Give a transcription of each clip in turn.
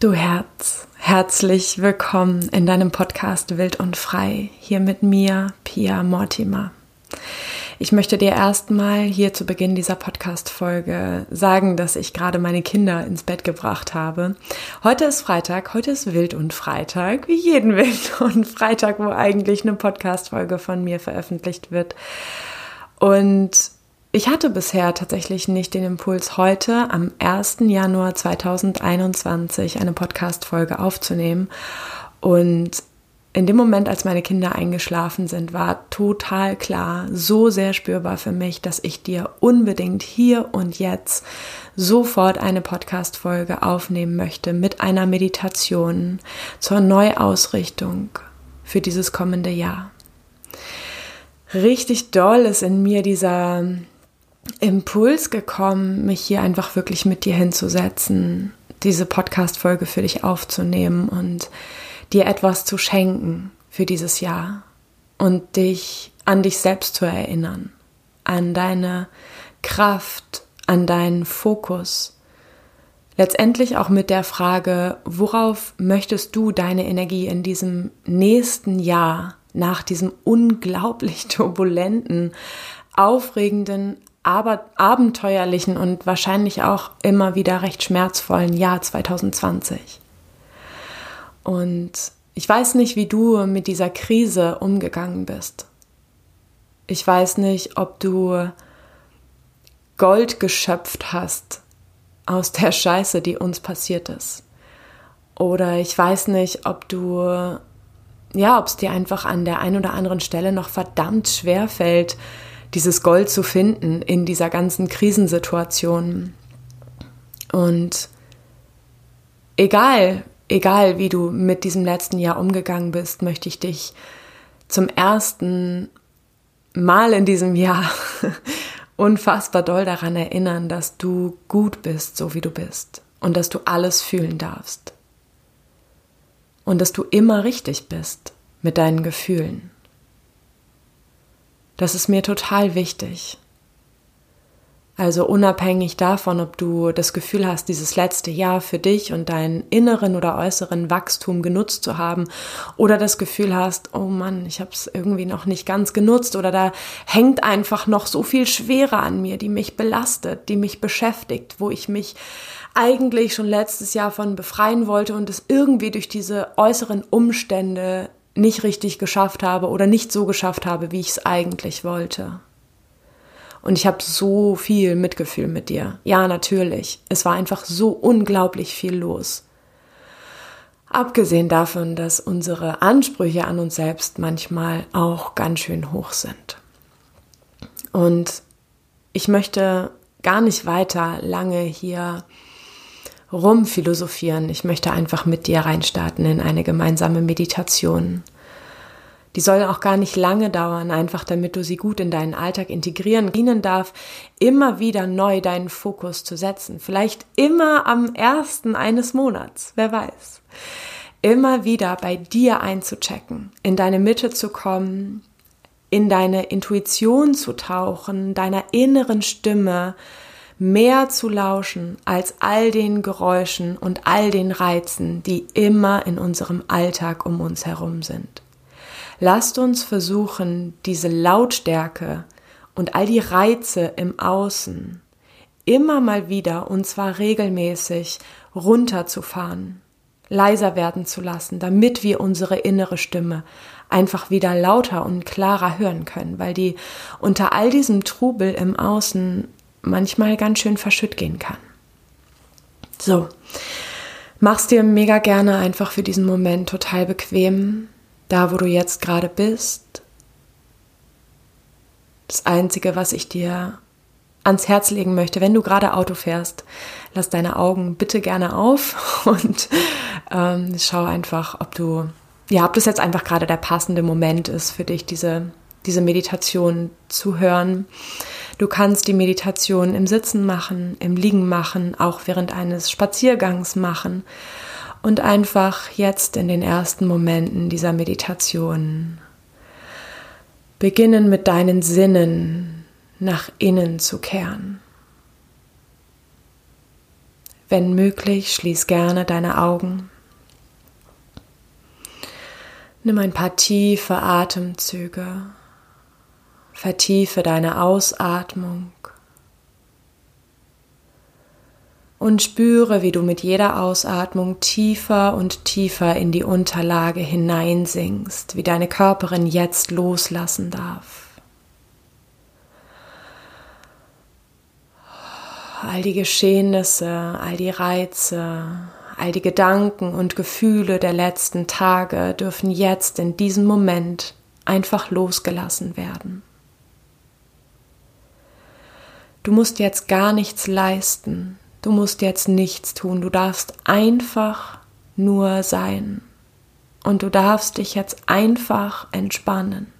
Du Herz, herzlich willkommen in deinem Podcast Wild und Frei, hier mit mir, Pia Mortimer. Ich möchte dir erstmal hier zu Beginn dieser Podcast-Folge sagen, dass ich gerade meine Kinder ins Bett gebracht habe. Heute ist Freitag, heute ist Wild und Freitag, wie jeden Wild und Freitag, wo eigentlich eine Podcast-Folge von mir veröffentlicht wird. Und ich hatte bisher tatsächlich nicht den Impuls, heute am 1. Januar 2021 eine Podcast-Folge aufzunehmen. Und in dem Moment, als meine Kinder eingeschlafen sind, war total klar, so sehr spürbar für mich, dass ich dir unbedingt hier und jetzt sofort eine Podcast-Folge aufnehmen möchte mit einer Meditation zur Neuausrichtung für dieses kommende Jahr. Richtig doll ist in mir dieser Impuls gekommen, mich hier einfach wirklich mit dir hinzusetzen, diese Podcast-Folge für dich aufzunehmen und dir etwas zu schenken für dieses Jahr und dich an dich selbst zu erinnern, an deine Kraft, an deinen Fokus. Letztendlich auch mit der Frage, worauf möchtest du deine Energie in diesem nächsten Jahr nach diesem unglaublich turbulenten, aufregenden, aber abenteuerlichen und wahrscheinlich auch immer wieder recht schmerzvollen Jahr 2020. Und ich weiß nicht, wie du mit dieser Krise umgegangen bist. Ich weiß nicht, ob du Gold geschöpft hast aus der Scheiße, die uns passiert ist. Oder ich weiß nicht, ob du, ja, ob es dir einfach an der einen oder anderen Stelle noch verdammt schwer fällt, dieses Gold zu finden in dieser ganzen Krisensituation. Und egal, egal wie du mit diesem letzten Jahr umgegangen bist, möchte ich dich zum ersten Mal in diesem Jahr unfassbar doll daran erinnern, dass du gut bist, so wie du bist und dass du alles fühlen darfst und dass du immer richtig bist mit deinen Gefühlen. Das ist mir total wichtig. Also unabhängig davon, ob du das Gefühl hast, dieses letzte Jahr für dich und deinen inneren oder äußeren Wachstum genutzt zu haben oder das Gefühl hast, oh Mann, ich habe es irgendwie noch nicht ganz genutzt oder da hängt einfach noch so viel Schwere an mir, die mich belastet, die mich beschäftigt, wo ich mich eigentlich schon letztes Jahr von befreien wollte und es irgendwie durch diese äußeren Umstände nicht richtig geschafft habe oder nicht so geschafft habe, wie ich es eigentlich wollte. Und ich habe so viel Mitgefühl mit dir. Ja, natürlich. Es war einfach so unglaublich viel los. Abgesehen davon, dass unsere Ansprüche an uns selbst manchmal auch ganz schön hoch sind. Und ich möchte gar nicht weiter lange hier rumphilosophieren. Ich möchte einfach mit dir reinstarten in eine gemeinsame Meditation. Die soll auch gar nicht lange dauern, einfach damit du sie gut in deinen Alltag integrieren dienen darf, immer wieder neu deinen Fokus zu setzen. Vielleicht immer am ersten eines Monats, wer weiß. Immer wieder bei dir einzuchecken, in deine Mitte zu kommen, in deine Intuition zu tauchen, deiner inneren Stimme, mehr zu lauschen als all den Geräuschen und all den Reizen, die immer in unserem Alltag um uns herum sind. Lasst uns versuchen, diese Lautstärke und all die Reize im Außen immer mal wieder und zwar regelmäßig runterzufahren, leiser werden zu lassen, damit wir unsere innere Stimme einfach wieder lauter und klarer hören können, weil die unter all diesem Trubel im Außen manchmal ganz schön verschütt gehen kann. So, mach's dir mega gerne einfach für diesen Moment total bequem, da wo du jetzt gerade bist. Das Einzige, was ich dir ans Herz legen möchte, wenn du gerade Auto fährst, lass deine Augen bitte gerne auf und ähm, schau einfach, ob du, ja, ob das jetzt einfach gerade der passende Moment ist für dich, diese, diese Meditation zu hören. Du kannst die Meditation im Sitzen machen, im Liegen machen, auch während eines Spaziergangs machen und einfach jetzt in den ersten Momenten dieser Meditation beginnen mit deinen Sinnen nach innen zu kehren. Wenn möglich, schließ gerne deine Augen. Nimm ein paar tiefe Atemzüge. Vertiefe deine Ausatmung. Und spüre, wie du mit jeder Ausatmung tiefer und tiefer in die Unterlage hineinsinkst, wie deine Körperin jetzt loslassen darf. all die Geschehnisse, all die Reize, all die Gedanken und Gefühle der letzten Tage dürfen jetzt in diesem Moment einfach losgelassen werden. Du musst jetzt gar nichts leisten, du musst jetzt nichts tun, du darfst einfach nur sein und du darfst dich jetzt einfach entspannen.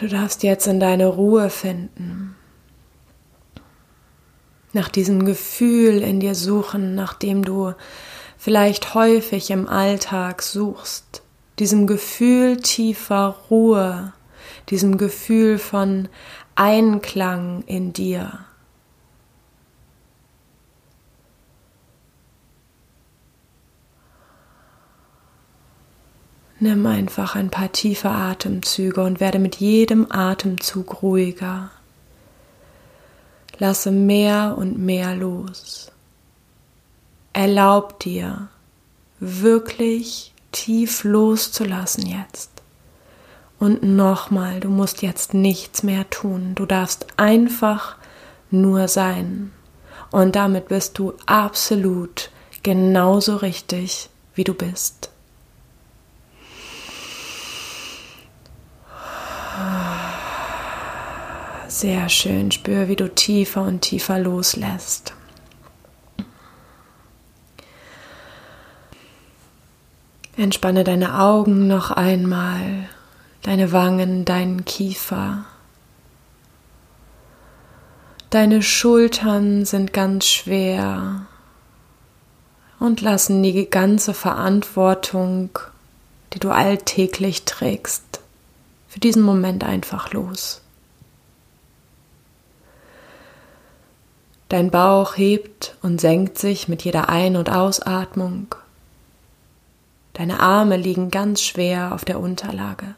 Du darfst jetzt in deine Ruhe finden. Nach diesem Gefühl in dir suchen, nach dem du vielleicht häufig im Alltag suchst. Diesem Gefühl tiefer Ruhe, diesem Gefühl von Einklang in dir. Nimm einfach ein paar tiefe Atemzüge und werde mit jedem Atemzug ruhiger. Lasse mehr und mehr los. Erlaub dir, wirklich tief loszulassen jetzt. Und nochmal, du musst jetzt nichts mehr tun. Du darfst einfach nur sein. Und damit bist du absolut genauso richtig, wie du bist. Sehr schön. Spür, wie du tiefer und tiefer loslässt. Entspanne deine Augen noch einmal, deine Wangen, deinen Kiefer. Deine Schultern sind ganz schwer und lassen die ganze Verantwortung, die du alltäglich trägst, für diesen Moment einfach los. Dein Bauch hebt und senkt sich mit jeder Ein- und Ausatmung. Deine Arme liegen ganz schwer auf der Unterlage.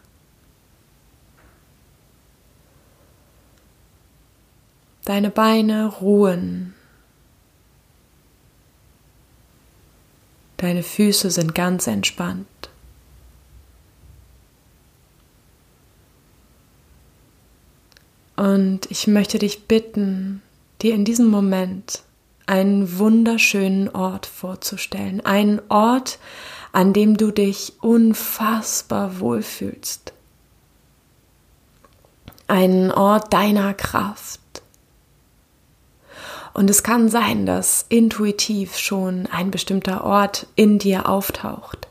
Deine Beine ruhen. Deine Füße sind ganz entspannt. Und ich möchte dich bitten, dir in diesem Moment einen wunderschönen Ort vorzustellen, einen Ort, an dem du dich unfassbar wohlfühlst, einen Ort deiner Kraft. Und es kann sein, dass intuitiv schon ein bestimmter Ort in dir auftaucht,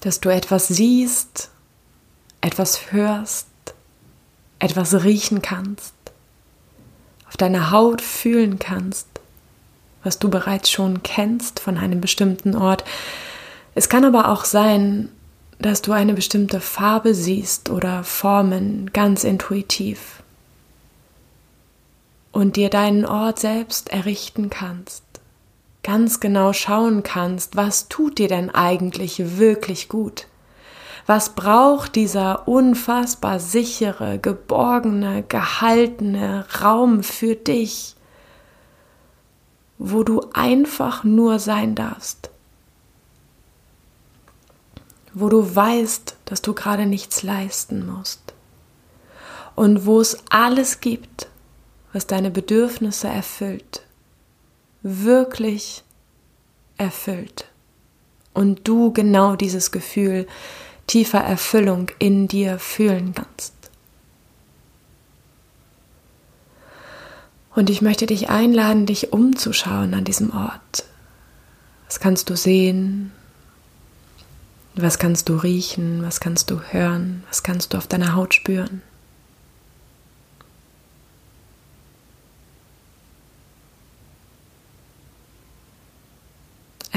dass du etwas siehst, etwas hörst, etwas riechen kannst auf deiner Haut fühlen kannst, was du bereits schon kennst von einem bestimmten Ort. Es kann aber auch sein, dass du eine bestimmte Farbe siehst oder Formen ganz intuitiv und dir deinen Ort selbst errichten kannst, ganz genau schauen kannst, was tut dir denn eigentlich wirklich gut. Was braucht dieser unfassbar sichere, geborgene, gehaltene Raum für dich, wo du einfach nur sein darfst? Wo du weißt, dass du gerade nichts leisten musst. Und wo es alles gibt, was deine Bedürfnisse erfüllt. Wirklich erfüllt. Und du genau dieses Gefühl tiefer Erfüllung in dir fühlen kannst. Und ich möchte dich einladen, dich umzuschauen an diesem Ort. Was kannst du sehen? Was kannst du riechen? Was kannst du hören? Was kannst du auf deiner Haut spüren?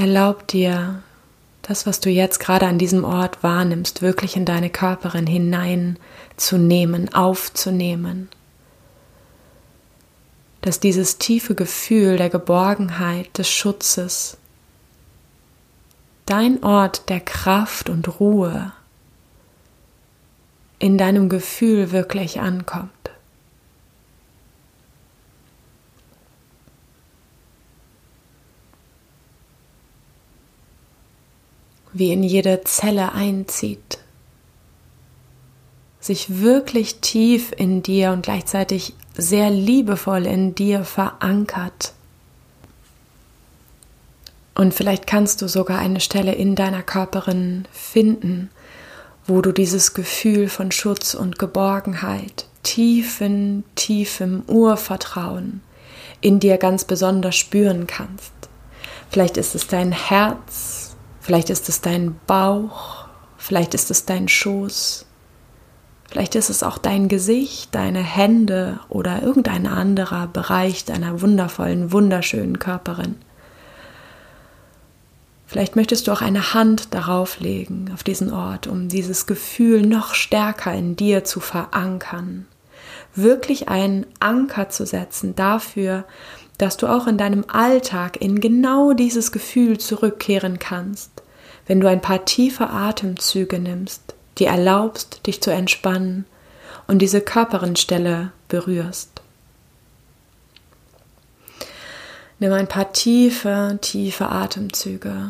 Erlaub dir, das, was du jetzt gerade an diesem Ort wahrnimmst, wirklich in deine Körperin hineinzunehmen, aufzunehmen. dass dieses tiefe Gefühl der Geborgenheit, des Schutzes, dein Ort der Kraft und Ruhe in deinem Gefühl wirklich ankommt. Wie in jede Zelle einzieht, sich wirklich tief in dir und gleichzeitig sehr liebevoll in dir verankert. Und vielleicht kannst du sogar eine Stelle in deiner Körperin finden, wo du dieses Gefühl von Schutz und Geborgenheit, tiefen, tiefem Urvertrauen in dir ganz besonders spüren kannst. Vielleicht ist es dein Herz, vielleicht ist es dein Bauch, vielleicht ist es dein Schoß, Vielleicht ist es auch dein Gesicht, deine Hände oder irgendein anderer Bereich deiner wundervollen, wunderschönen Körperin. Vielleicht möchtest du auch eine Hand darauf legen, auf diesen Ort, um dieses Gefühl noch stärker in dir zu verankern. Wirklich einen Anker zu setzen dafür, dass du auch in deinem Alltag in genau dieses Gefühl zurückkehren kannst, wenn du ein paar tiefe Atemzüge nimmst dir erlaubst, dich zu entspannen und diese Körperinstelle berührst. Nimm ein paar tiefe, tiefe Atemzüge.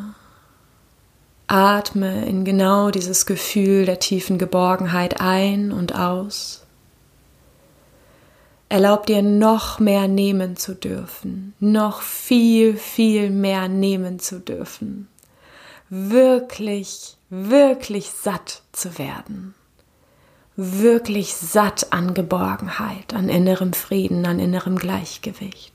Atme in genau dieses Gefühl der tiefen Geborgenheit ein und aus. Erlaub dir noch mehr nehmen zu dürfen, noch viel, viel mehr nehmen zu dürfen. Wirklich wirklich satt zu werden. Wirklich satt an Geborgenheit, an innerem Frieden, an innerem Gleichgewicht.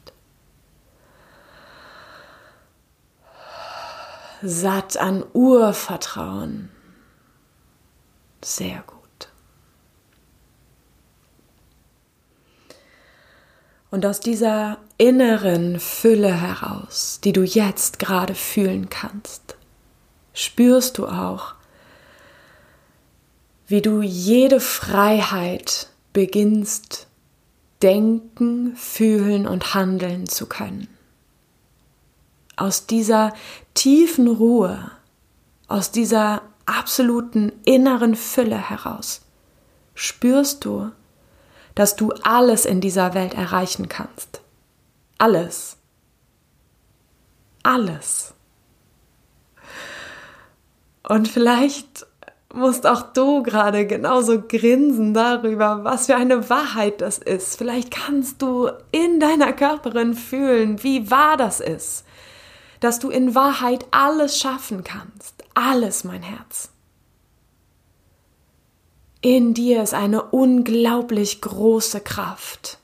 Satt an Urvertrauen. Sehr gut. Und aus dieser inneren Fülle heraus, die du jetzt gerade fühlen kannst, spürst du auch, wie du jede Freiheit beginnst, denken, fühlen und handeln zu können. Aus dieser tiefen Ruhe, aus dieser absoluten inneren Fülle heraus spürst du, dass du alles in dieser Welt erreichen kannst. Alles. Alles. Und vielleicht musst auch du gerade genauso grinsen darüber, was für eine Wahrheit das ist. Vielleicht kannst du in deiner Körperin fühlen, wie wahr das ist, dass du in Wahrheit alles schaffen kannst. Alles, mein Herz. In dir ist eine unglaublich große Kraft,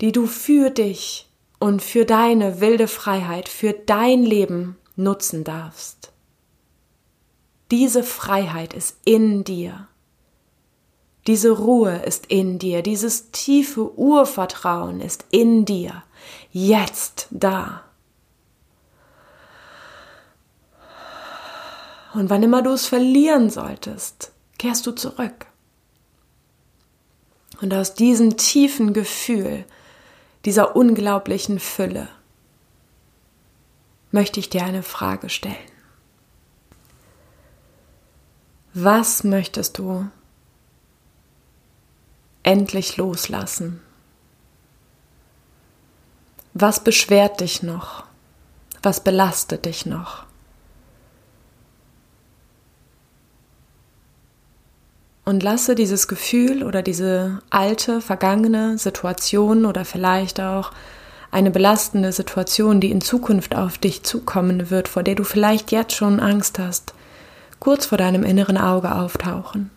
die du für dich und für deine wilde Freiheit, für dein Leben nutzen darfst. Diese Freiheit ist in dir. Diese Ruhe ist in dir. Dieses tiefe Urvertrauen ist in dir. Jetzt da. Und wann immer du es verlieren solltest, kehrst du zurück. Und aus diesem tiefen Gefühl, dieser unglaublichen Fülle, möchte ich dir eine Frage stellen. Was möchtest du endlich loslassen? Was beschwert dich noch? Was belastet dich noch? Und lasse dieses Gefühl oder diese alte, vergangene Situation oder vielleicht auch eine belastende Situation, die in Zukunft auf dich zukommen wird, vor der du vielleicht jetzt schon Angst hast, kurz vor deinem inneren Auge auftauchen.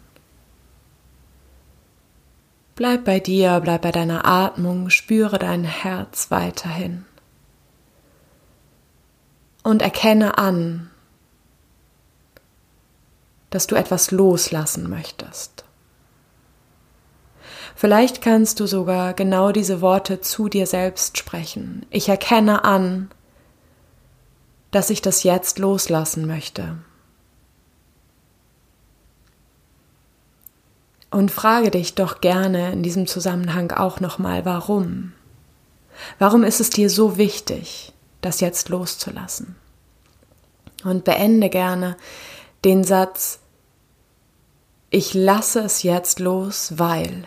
Bleib bei dir, bleib bei deiner Atmung, spüre dein Herz weiterhin. Und erkenne an, dass du etwas loslassen möchtest. Vielleicht kannst du sogar genau diese Worte zu dir selbst sprechen. Ich erkenne an, dass ich das jetzt loslassen möchte. Und frage dich doch gerne in diesem Zusammenhang auch nochmal, warum? Warum ist es dir so wichtig, das jetzt loszulassen? Und beende gerne den Satz, ich lasse es jetzt los, weil.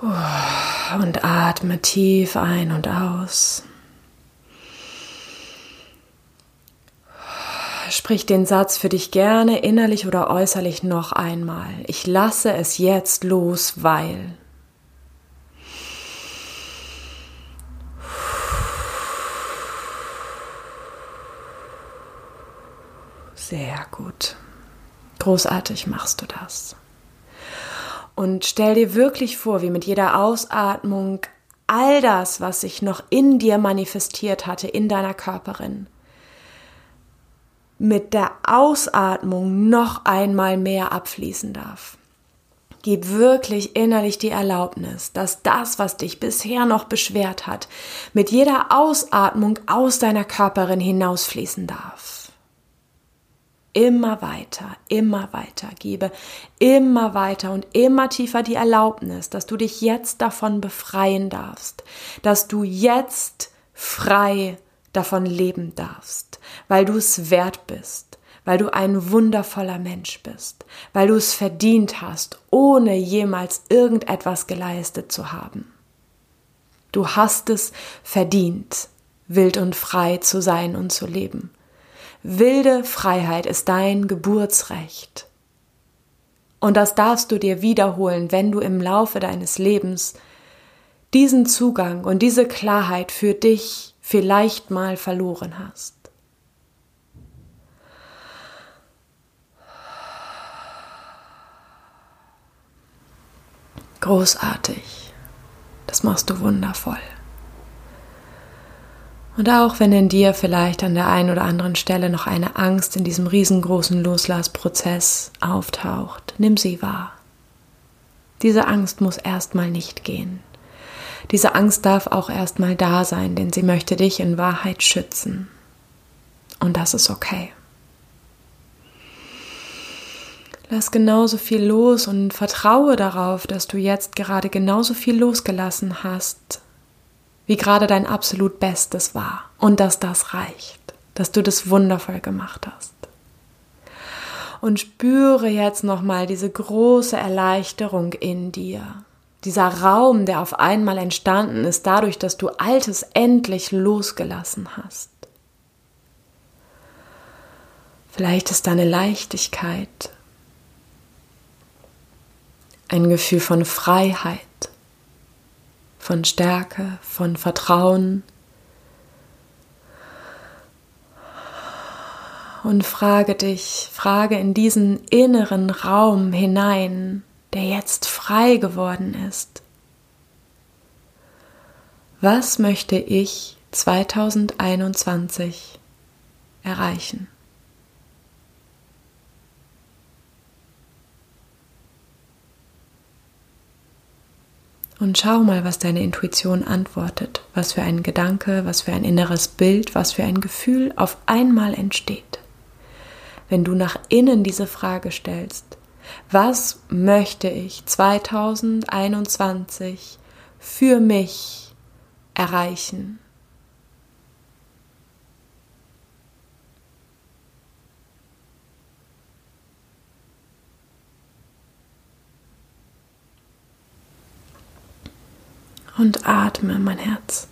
Und atme tief ein und aus. Sprich den Satz für dich gerne innerlich oder äußerlich noch einmal. Ich lasse es jetzt los, weil. Sehr gut. Großartig machst du das. Und stell dir wirklich vor, wie mit jeder Ausatmung all das, was sich noch in dir manifestiert hatte, in deiner Körperin, mit der Ausatmung noch einmal mehr abfließen darf. Gib wirklich innerlich die Erlaubnis, dass das, was dich bisher noch beschwert hat, mit jeder Ausatmung aus deiner Körperin hinausfließen darf immer weiter, immer weiter, gebe immer weiter und immer tiefer die Erlaubnis, dass du dich jetzt davon befreien darfst, dass du jetzt frei davon leben darfst, weil du es wert bist, weil du ein wundervoller Mensch bist, weil du es verdient hast, ohne jemals irgendetwas geleistet zu haben. Du hast es verdient, wild und frei zu sein und zu leben. Wilde Freiheit ist dein Geburtsrecht. Und das darfst du dir wiederholen, wenn du im Laufe deines Lebens diesen Zugang und diese Klarheit für dich vielleicht mal verloren hast. Großartig. Das machst du wundervoll. Und auch wenn in dir vielleicht an der einen oder anderen Stelle noch eine Angst in diesem riesengroßen Loslassprozess auftaucht, nimm sie wahr. Diese Angst muss erstmal nicht gehen. Diese Angst darf auch erstmal da sein, denn sie möchte dich in Wahrheit schützen. Und das ist okay. Lass genauso viel los und vertraue darauf, dass du jetzt gerade genauso viel losgelassen hast, wie gerade dein absolut Bestes war und dass das reicht, dass du das wundervoll gemacht hast. Und spüre jetzt nochmal diese große Erleichterung in dir. Dieser Raum, der auf einmal entstanden ist, dadurch, dass du Altes endlich losgelassen hast. Vielleicht ist da eine Leichtigkeit, ein Gefühl von Freiheit von Stärke, von Vertrauen. Und frage dich, frage in diesen inneren Raum hinein, der jetzt frei geworden ist. Was möchte ich 2021 erreichen? Und schau mal, was deine Intuition antwortet, was für ein Gedanke, was für ein inneres Bild, was für ein Gefühl auf einmal entsteht. Wenn du nach innen diese Frage stellst, was möchte ich 2021 für mich erreichen? Und atme, mein Herz.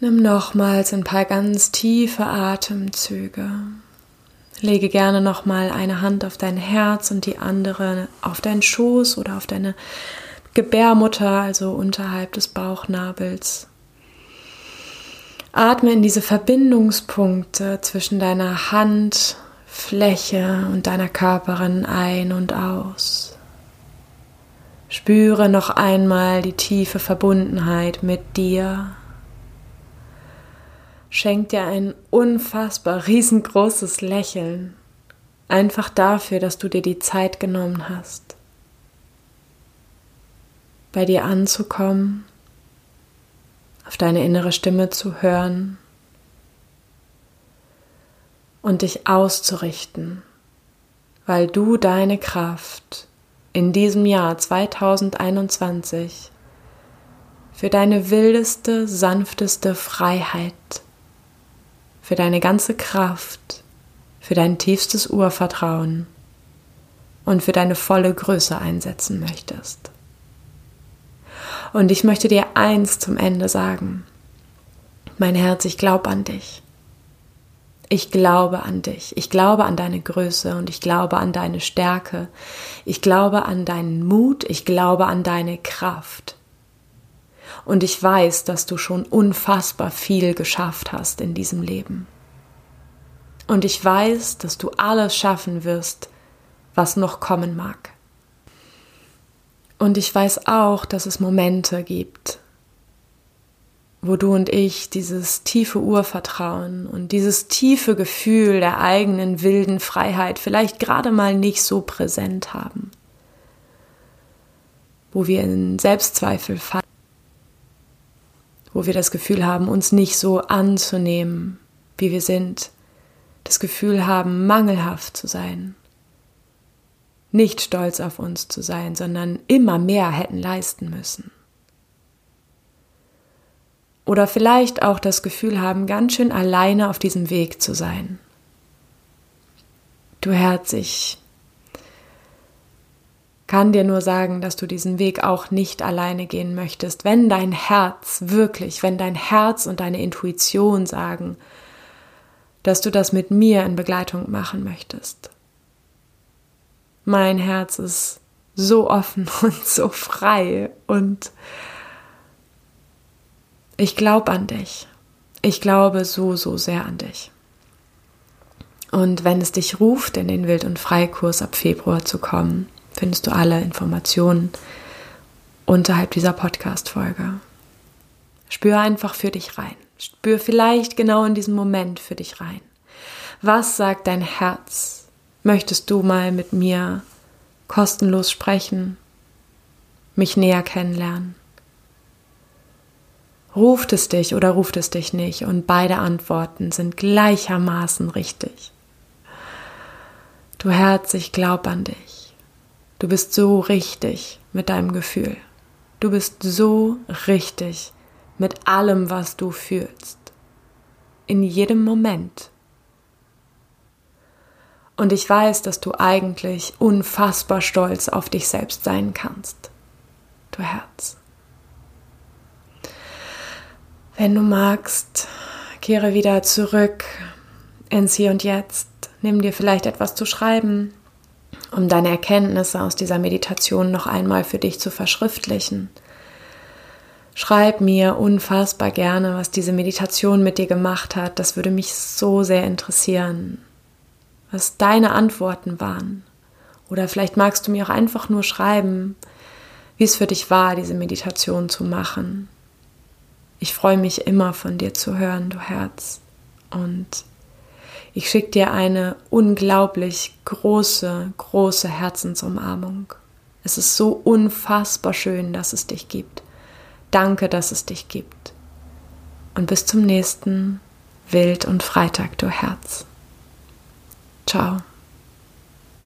Nimm nochmals ein paar ganz tiefe Atemzüge. Lege gerne nochmal eine Hand auf dein Herz und die andere auf deinen Schoß oder auf deine Gebärmutter, also unterhalb des Bauchnabels. Atme in diese Verbindungspunkte zwischen deiner Handfläche und deiner Körperin ein und aus. Spüre noch einmal die tiefe Verbundenheit mit dir. Schenk dir ein unfassbar riesengroßes Lächeln, einfach dafür, dass du dir die Zeit genommen hast, bei dir anzukommen, auf deine innere Stimme zu hören und dich auszurichten, weil du deine Kraft in diesem Jahr 2021 für deine wildeste, sanfteste Freiheit, für deine ganze Kraft, für dein tiefstes Urvertrauen und für deine volle Größe einsetzen möchtest. Und ich möchte dir eins zum Ende sagen. Mein Herz, ich glaube an dich. Ich glaube an dich. Ich glaube an deine Größe und ich glaube an deine Stärke. Ich glaube an deinen Mut. Ich glaube an deine Kraft. Und ich weiß, dass du schon unfassbar viel geschafft hast in diesem Leben. Und ich weiß, dass du alles schaffen wirst, was noch kommen mag. Und ich weiß auch, dass es Momente gibt, wo du und ich dieses tiefe Urvertrauen und dieses tiefe Gefühl der eigenen wilden Freiheit vielleicht gerade mal nicht so präsent haben, wo wir in Selbstzweifel fallen, wo wir das Gefühl haben, uns nicht so anzunehmen, wie wir sind, das Gefühl haben, mangelhaft zu sein, nicht stolz auf uns zu sein, sondern immer mehr hätten leisten müssen oder vielleicht auch das Gefühl haben, ganz schön alleine auf diesem Weg zu sein. Du Herz, ich kann dir nur sagen, dass du diesen Weg auch nicht alleine gehen möchtest, wenn dein Herz wirklich, wenn dein Herz und deine Intuition sagen, dass du das mit mir in Begleitung machen möchtest. Mein Herz ist so offen und so frei und ich glaube an dich. Ich glaube so, so sehr an dich. Und wenn es dich ruft, in den Wild- und Freikurs ab Februar zu kommen, findest du alle Informationen unterhalb dieser Podcast-Folge. Spür einfach für dich rein. Spür vielleicht genau in diesem Moment für dich rein. Was sagt dein Herz? Möchtest du mal mit mir kostenlos sprechen? Mich näher kennenlernen? Ruft es dich oder ruft es dich nicht? Und beide Antworten sind gleichermaßen richtig. Du Herz, ich glaub an dich. Du bist so richtig mit deinem Gefühl. Du bist so richtig mit allem, was du fühlst. In jedem Moment. Und ich weiß, dass du eigentlich unfassbar stolz auf dich selbst sein kannst. Du Herz. Wenn du magst, kehre wieder zurück ins Hier und Jetzt. Nimm dir vielleicht etwas zu schreiben, um deine Erkenntnisse aus dieser Meditation noch einmal für dich zu verschriftlichen. Schreib mir unfassbar gerne, was diese Meditation mit dir gemacht hat. Das würde mich so sehr interessieren, was deine Antworten waren. Oder vielleicht magst du mir auch einfach nur schreiben, wie es für dich war, diese Meditation zu machen. Ich freue mich immer von dir zu hören, du Herz. Und ich schicke dir eine unglaublich große, große Herzensumarmung. Es ist so unfassbar schön, dass es dich gibt. Danke, dass es dich gibt. Und bis zum nächsten Wild und Freitag, du Herz. Ciao.